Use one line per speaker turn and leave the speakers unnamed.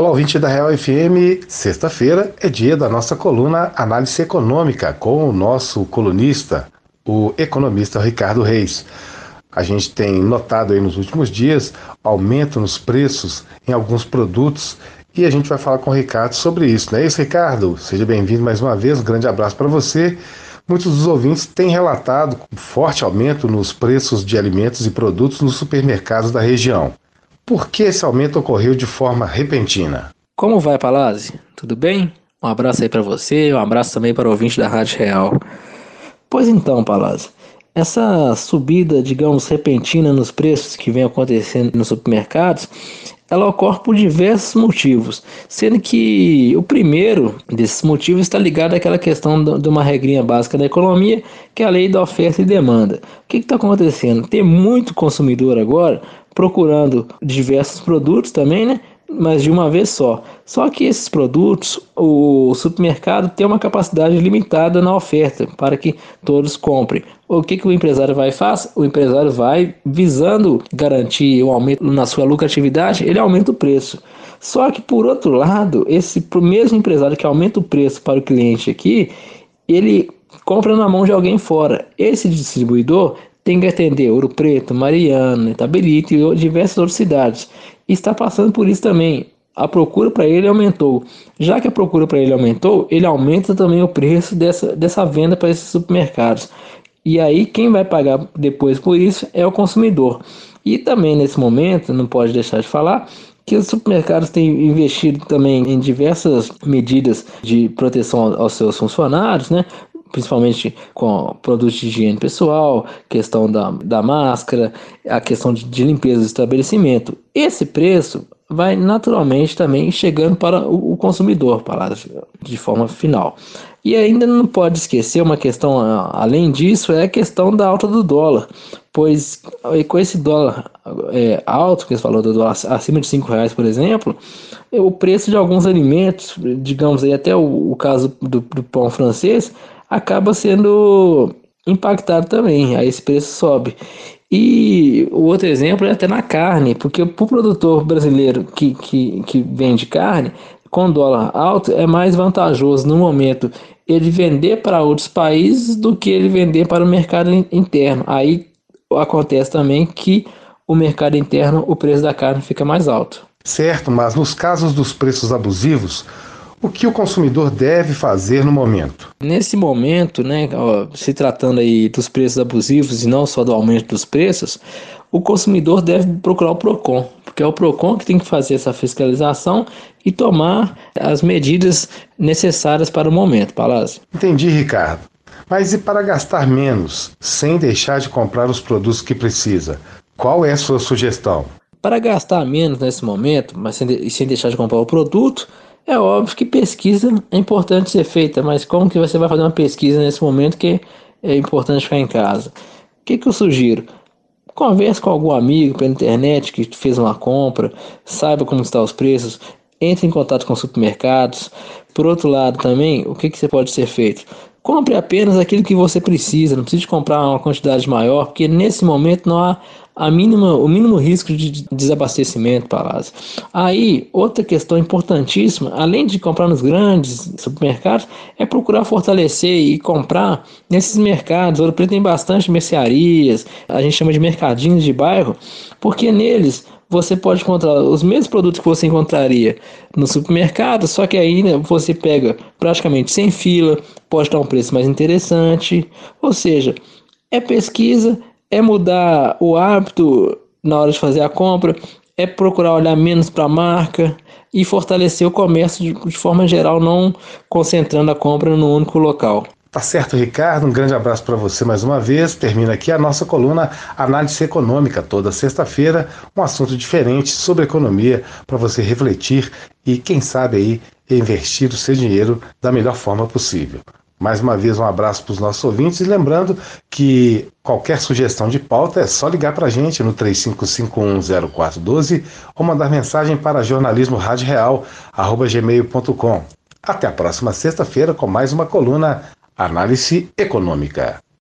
Olá, ouvinte da Real FM. Sexta-feira é dia da nossa coluna Análise Econômica com o nosso colunista, o economista Ricardo Reis. A gente tem notado aí nos últimos dias aumento nos preços em alguns produtos e a gente vai falar com o Ricardo sobre isso, não é isso, Ricardo? Seja bem-vindo mais uma vez, um grande abraço para você. Muitos dos ouvintes têm relatado um forte aumento nos preços de alimentos e produtos nos supermercados da região. Por que esse aumento ocorreu de forma repentina?
Como vai, Palazzi? Tudo bem? Um abraço aí para você, um abraço também para o ouvinte da Rádio Real. Pois então, Palazzi, essa subida, digamos, repentina nos preços que vem acontecendo nos supermercados, ela ocorre por diversos motivos, sendo que o primeiro desses motivos está ligado àquela questão de uma regrinha básica da economia, que é a lei da oferta e demanda. O que está acontecendo? Tem muito consumidor agora procurando diversos produtos também, né? Mas de uma vez só. Só que esses produtos, o supermercado tem uma capacidade limitada na oferta para que todos comprem. O que, que o empresário vai fazer? O empresário vai visando garantir um aumento na sua lucratividade, ele aumenta o preço. Só que por outro lado, esse mesmo empresário que aumenta o preço para o cliente aqui, ele compra na mão de alguém fora. Esse distribuidor tem que atender Ouro Preto, Mariana, Itabirito e diversas outras cidades. E está passando por isso também. A procura para ele aumentou. Já que a procura para ele aumentou, ele aumenta também o preço dessa, dessa venda para esses supermercados. E aí quem vai pagar depois por isso é o consumidor. E também nesse momento, não pode deixar de falar, que os supermercados têm investido também em diversas medidas de proteção aos seus funcionários, né? Principalmente com produtos de higiene pessoal, questão da, da máscara, a questão de, de limpeza do estabelecimento. Esse preço vai naturalmente também chegando para o, o consumidor, para de forma final. E ainda não pode esquecer uma questão, além disso, é a questão da alta do dólar, pois com esse dólar é, alto, que você falou do dólar acima de 5 reais, por exemplo, o preço de alguns alimentos, digamos aí até o, o caso do, do pão francês, acaba sendo impactado também, aí esse preço sobe. E o outro exemplo é até na carne, porque para o produtor brasileiro que, que, que vende carne, com dólar alto, é mais vantajoso no momento ele vender para outros países do que ele vender para o mercado interno. Aí acontece também que o mercado interno, o preço da carne fica mais alto.
Certo, mas nos casos dos preços abusivos, o que o consumidor deve fazer no momento?
Nesse momento, né, ó, se tratando aí dos preços abusivos e não só do aumento dos preços, o consumidor deve procurar o Procon, porque é o Procon que tem que fazer essa fiscalização e tomar as medidas necessárias para o momento, Palácio.
Entendi, Ricardo. Mas e para gastar menos, sem deixar de comprar os produtos que precisa? Qual é a sua sugestão?
Para gastar menos nesse momento, mas sem, de sem deixar de comprar o produto, é óbvio que pesquisa é importante ser feita, mas como que você vai fazer uma pesquisa nesse momento que é importante ficar em casa? O que, que eu sugiro? Converse com algum amigo pela internet que fez uma compra, saiba como estão os preços, entre em contato com supermercados. Por outro lado, também, o que, que você pode ser feito? Compre apenas aquilo que você precisa, não precisa comprar uma quantidade maior, porque nesse momento não há a mínima, o mínimo risco de desabastecimento, Palácio. Aí, outra questão importantíssima, além de comprar nos grandes supermercados, é procurar fortalecer e comprar nesses mercados. Ouro Preto tem bastante mercearias, a gente chama de mercadinhos de bairro, porque neles você pode encontrar os mesmos produtos que você encontraria no supermercado, só que aí né, você pega praticamente sem fila, pode dar um preço mais interessante. Ou seja, é pesquisa, é mudar o hábito na hora de fazer a compra, é procurar olhar menos para a marca e fortalecer o comércio de, de forma geral, não concentrando a compra no único local.
Tá certo, Ricardo. Um grande abraço para você mais uma vez. Termina aqui a nossa coluna Análise Econômica, toda sexta-feira, um assunto diferente sobre economia para você refletir e, quem sabe, aí investir o seu dinheiro da melhor forma possível. Mais uma vez, um abraço para os nossos ouvintes e lembrando que qualquer sugestão de pauta é só ligar para a gente no 35510412 ou mandar mensagem para jornalismoradioreal.gmail.com. Até a próxima sexta-feira com mais uma coluna Análise Econômica.